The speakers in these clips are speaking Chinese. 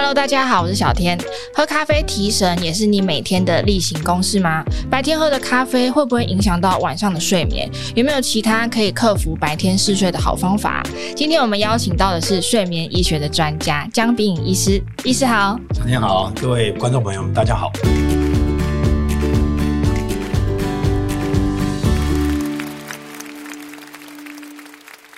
Hello，大家好，我是小天。喝咖啡提神也是你每天的例行公事吗？白天喝的咖啡会不会影响到晚上的睡眠？有没有其他可以克服白天嗜睡的好方法？今天我们邀请到的是睡眠医学的专家江炳颖医师。医师好，小天好，各位观众朋友们，大家好。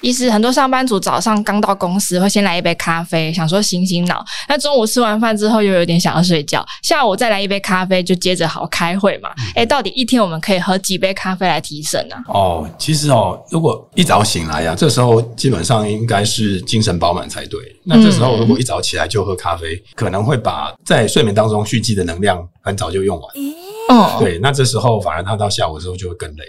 医师，很多上班族早上刚到公司会先来一杯咖啡，想说醒醒脑。那中午吃完饭之后又有点想要睡觉，下午再来一杯咖啡，就接着好开会嘛。哎、嗯，到底一天我们可以喝几杯咖啡来提神呢、啊？哦，其实哦，如果一早醒来呀、啊，这时候基本上应该是精神饱满才对。那这时候如果一早起来就喝咖啡，嗯、可能会把在睡眠当中蓄积的能量很早就用完。哦，对，那这时候反而他到下午的时候就会更累。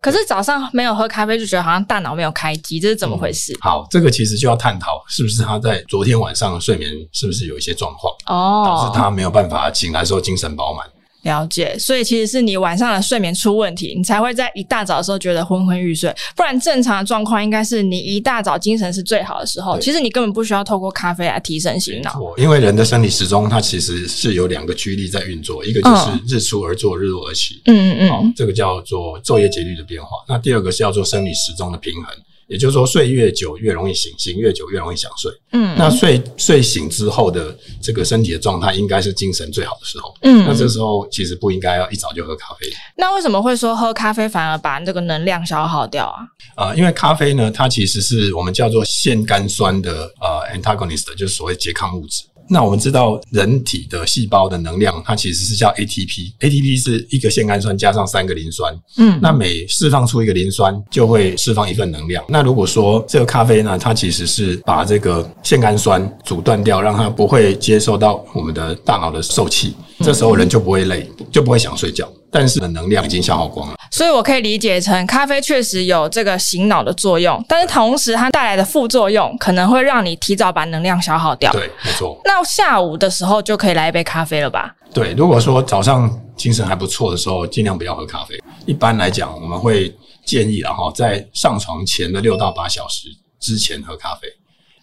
可是早上没有喝咖啡，就觉得好像大脑没有开机，这是怎么回事？嗯，好，这个其实就要探讨，是不是他在昨天晚上的睡眠是不是有一些状况，哦，导致他没有办法醒来的时候精神饱满。了解，所以其实是你晚上的睡眠出问题，你才会在一大早的时候觉得昏昏欲睡。不然正常的状况应该是你一大早精神是最好的时候。其实你根本不需要透过咖啡来提神醒脑。因为人的生理时钟它其实是有两个驱力在运作，一个就是日出而作，日落而息。嗯嗯嗯，好，这个叫做昼夜节律的变化。那第二个是要做生理时钟的平衡。也就是说，睡越久越容易醒，醒越久越容易想睡。嗯，那睡睡醒之后的这个身体的状态，应该是精神最好的时候。嗯，那这时候其实不应该要一早就喝咖啡。那为什么会说喝咖啡反而把这个能量消耗掉啊？啊、呃，因为咖啡呢，它其实是我们叫做腺苷酸的呃 antagonist，就是所谓拮抗物质。那我们知道，人体的细胞的能量，它其实是叫 ATP，ATP 是一个腺苷酸加上三个磷酸，嗯，那每释放出一个磷酸，就会释放一份能量。那如果说这个咖啡呢，它其实是把这个腺苷酸阻断掉，让它不会接受到我们的大脑的受气，这时候人就不会累，就不会想睡觉。但是能量已经消耗光了，所以我可以理解成咖啡确实有这个醒脑的作用，但是同时它带来的副作用可能会让你提早把能量消耗掉。对，没错。那下午的时候就可以来一杯咖啡了吧？对，如果说早上精神还不错的时候，尽量不要喝咖啡。一般来讲，我们会建议然后在上床前的六到八小时之前喝咖啡，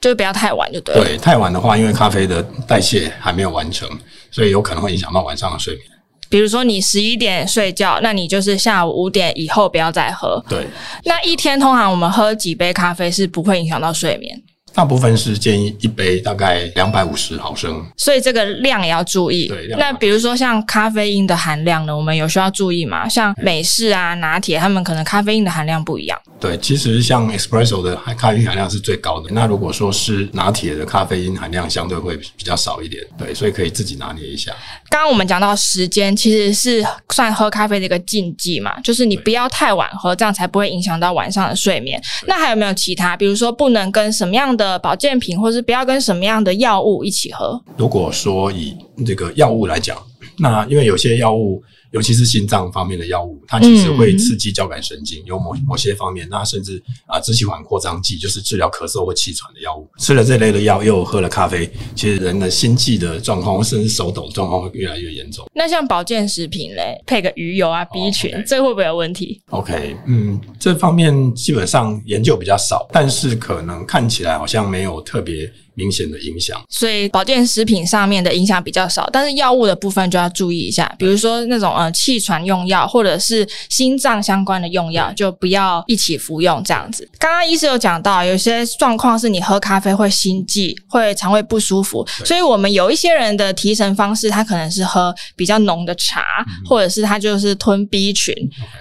就不要太晚就对了。对，太晚的话，因为咖啡的代谢还没有完成，所以有可能会影响到晚上的睡眠。比如说你十一点睡觉，那你就是下午五点以后不要再喝。对，那一天通常我们喝几杯咖啡是不会影响到睡眠？大部分是建议一杯大概两百五十毫升，所以这个量也要注意。对，那比如说像咖啡因的含量呢，我们有需要注意吗？像美式啊、拿铁，他们可能咖啡因的含量不一样。对，其实像 espresso 的咖啡因含量是最高的。那如果说是拿铁的咖啡因含量相对会比较少一点。对，所以可以自己拿捏一下。刚刚我们讲到时间，其实是算喝咖啡的一个禁忌嘛，就是你不要太晚喝，这样才不会影响到晚上的睡眠。那还有没有其他？比如说不能跟什么样的呃保健品，或是不要跟什么样的药物一起喝。如果说以这个药物来讲，那因为有些药物。尤其是心脏方面的药物，它其实会刺激交感神经，有某某些方面，那甚至啊支气管扩张剂，就是治疗咳嗽或气喘的药物，吃了这类的药，又喝了咖啡，其实人的心悸的状况，甚至手抖状况会越来越严重。那像保健食品嘞，配个鱼油啊，B 群，oh. 这会不会有问题？OK，嗯，这方面基本上研究比较少，但是可能看起来好像没有特别。明显的影响，所以保健食品上面的影响比较少，但是药物的部分就要注意一下，比如说那种呃气喘用药或者是心脏相关的用药，就不要一起服用这样子。刚刚医师有讲到，有些状况是你喝咖啡会心悸，会肠胃不舒服，所以我们有一些人的提神方式，他可能是喝比较浓的茶，或者是他就是吞 B 群。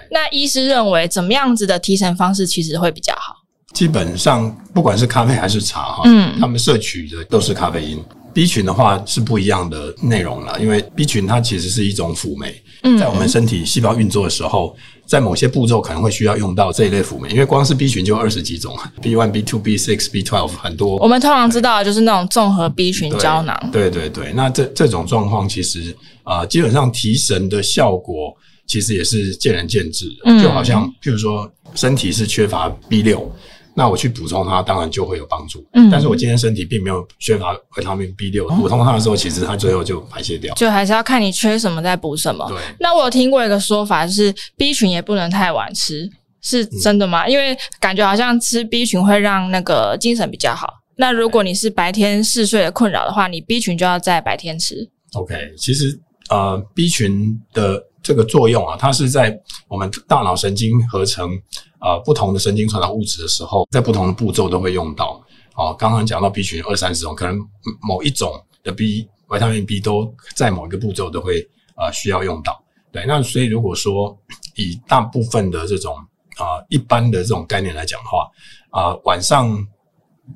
那医师认为怎么样子的提神方式其实会比较好？基本上，不管是咖啡还是茶，哈，嗯，他们摄取的都是咖啡因。B 群的话是不一样的内容了，因为 B 群它其实是一种辅酶，在我们身体细胞运作的时候，在某些步骤可能会需要用到这一类辅酶，因为光是 B 群就二十几种，B one、B two、B six、B twelve 很多。我们通常知道的就是那种综合 B 群胶囊。对对对，那这这种状况其实啊、呃，基本上提神的效果其实也是见仁见智的，就好像譬如说身体是缺乏 B 六。那我去补充它，当然就会有帮助。嗯，但是我今天身体并没有缺乏维他命 B 六，补充它的时候，其实它最后就排泄掉。就还是要看你缺什么再补什么。对。那我有听过一个说法，就是 B 群也不能太晚吃，是真的吗？嗯，因为感觉好像吃 B 群会让那个精神比较好。那如果你是白天嗜睡的困扰的话，你 B 群就要在白天吃。OK，其实呃 B 群的这个作用啊，它是在我们大脑神经合成呃不同的神经传导物质的时候，在不同的步骤都会用到。哦，刚刚讲到 B 群二三十种，可能某一种的 B 维他命 B 都在某一个步骤都会呃需要用到。对，那所以如果说以大部分的这种啊、呃、一般的这种概念来讲的话，啊、呃、晚上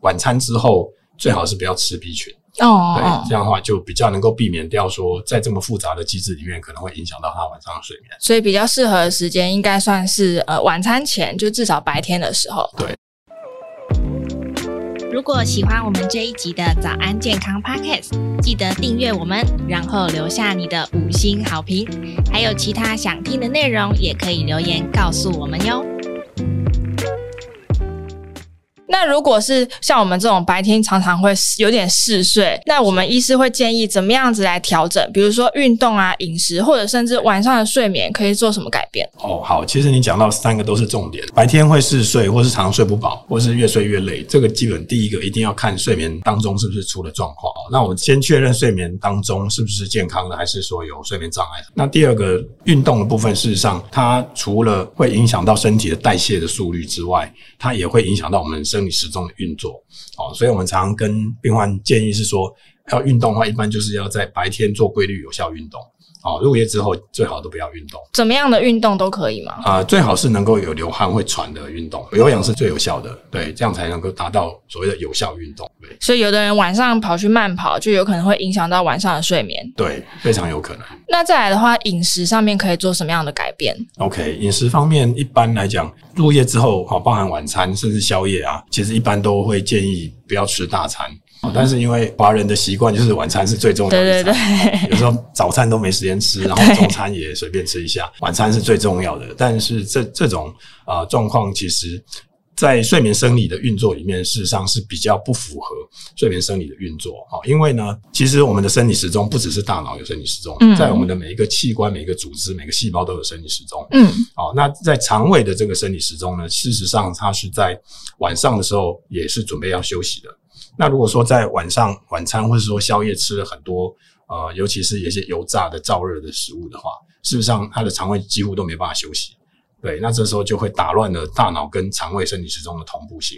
晚餐之后最好是不要吃 B 群。哦，对，这样的话就比较能够避免掉说在这么复杂的机制里面可能会影响到他晚上的睡眠。所以比较适合的时间应该算是呃晚餐前，就至少白天的时候。对。如果喜欢我们这一集的早安健康 Podcast，记得订阅我们，然后留下你的五星好评。还有其他想听的内容，也可以留言告诉我们哟。那如果是像我们这种白天常常会有点嗜睡，那我们医师会建议怎么样子来调整？比如说运动啊、饮食，或者甚至晚上的睡眠可以做什么改变？哦，好，其实你讲到三个都是重点。白天会嗜睡，或是常常睡不饱，或是越睡越累，这个基本第一个一定要看睡眠当中是不是出了状况。那我们先确认睡眠当中是不是健康的，还是说有睡眠障碍？那第二个运动的部分，事实上它除了会影响到身体的代谢的速率之外，它也会影响到我们生理时钟的运作，哦，所以我们常常跟病患建议是说，要运动的话，一般就是要在白天做规律有效运动。哦，入夜之后最好都不要运动。怎么样的运动都可以吗？啊、呃，最好是能够有流汗会喘的运动，有氧是最有效的。对，这样才能够达到所谓的有效运动。对，所以有的人晚上跑去慢跑，就有可能会影响到晚上的睡眠。对，非常有可能。那再来的话，饮食上面可以做什么样的改变？OK，饮食方面一般来讲，入夜之后，好，包含晚餐甚至宵夜啊，其实一般都会建议不要吃大餐。但是因为华人的习惯就是晚餐是最重要的，对对对，有时候早餐都没时间吃，然后中餐也随便吃一下，晚餐是最重要的。但是这这种啊状况，其实在睡眠生理的运作里面，事实上是比较不符合睡眠生理的运作啊。因为呢，其实我们的生理时钟不只是大脑有生理时钟，在我们的每一个器官、每一个组织、每个细胞都有生理时钟。嗯，好，那在肠胃的这个生理时钟呢，事实上它是在晚上的时候也是准备要休息的。那如果说在晚上晚餐或者说宵夜吃了很多呃，尤其是一些油炸的燥热的食物的话，事实上它的肠胃几乎都没办法休息。对，那这时候就会打乱了大脑跟肠胃生理时钟的同步性。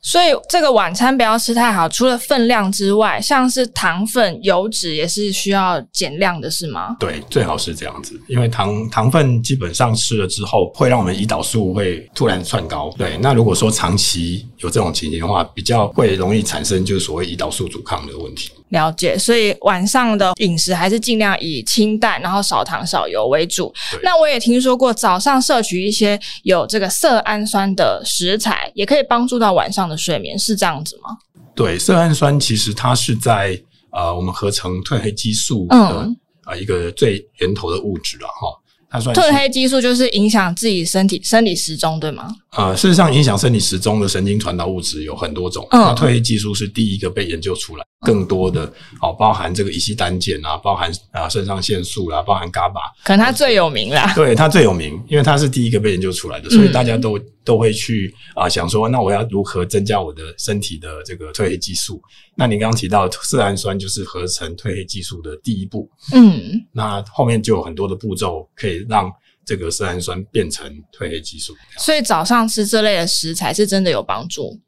所以这个晚餐不要吃太好，除了分量之外，像是糖分、油脂也是需要减量的，是吗？对，最好是这样子，因为糖糖分基本上吃了之后，会让我们胰岛素会突然窜高。对，那如果说长期有这种情形的话，比较会容易产生就是所谓胰岛素阻抗的问题。了解，所以晚上的饮食还是尽量以清淡，然后少糖少油为主。那我也听说过，早上摄取一些有这个色氨酸的食材，也可以帮助到晚上的睡眠，是这样子吗？对，色氨酸其实它是在呃我们合成褪黑激素的啊、嗯呃、一个最源头的物质了哈。它算褪黑激素就是影响自己身体生理时钟，对吗？呃，事实上，影响生理时钟的神经传导物质有很多种，嗯、那褪黑激素是第一个被研究出来。更多的哦，包含这个乙烯胆碱啊，包含啊肾上腺素啦，包含 GABA，可能它最有名啦。对，它最有名，因为它是第一个被研究出来的，所以大家都、嗯、都会去啊想说，那我要如何增加我的身体的这个褪黑激素？那你刚刚提到色氨酸就是合成褪黑激素的第一步，嗯，那后面就有很多的步骤可以让这个色氨酸变成褪黑激素。所以早上吃这类的食材是真的有帮助。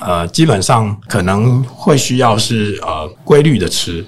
呃，基本上可能会需要是呃规律的吃，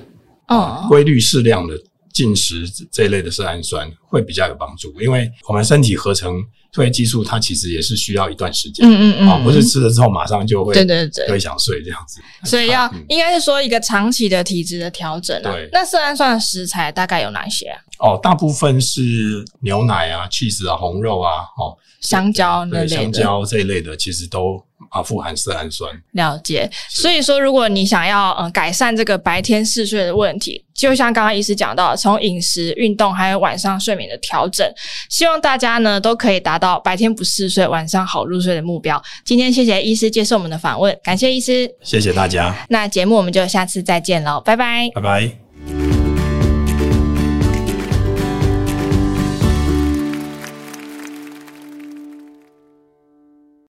哦，规律适量的进食这一类的色氨酸会比较有帮助，因为我们身体合成褪黑激素，它其实也是需要一段时间，嗯嗯嗯，啊，不是吃了之后马上就会对对对，会想睡这样子，所以要应该是说一个长期的体质的调整啊。对，那色氨酸的食材大概有哪些啊？哦，大部分是牛奶啊、cheese 啊、红肉啊、哦。香蕉那类的，香蕉这一类的其实都。啊，富含色氨酸。了解，所以说，如果你想要呃改善这个白天嗜睡的问题，就像刚刚医师讲到，从饮食、运动还有晚上睡眠的调整，希望大家呢都可以达到白天不嗜睡、晚上好入睡的目标。今天谢谢医师接受我们的访问，感谢医师，谢谢大家。那节目我们就下次再见喽，拜拜，拜拜。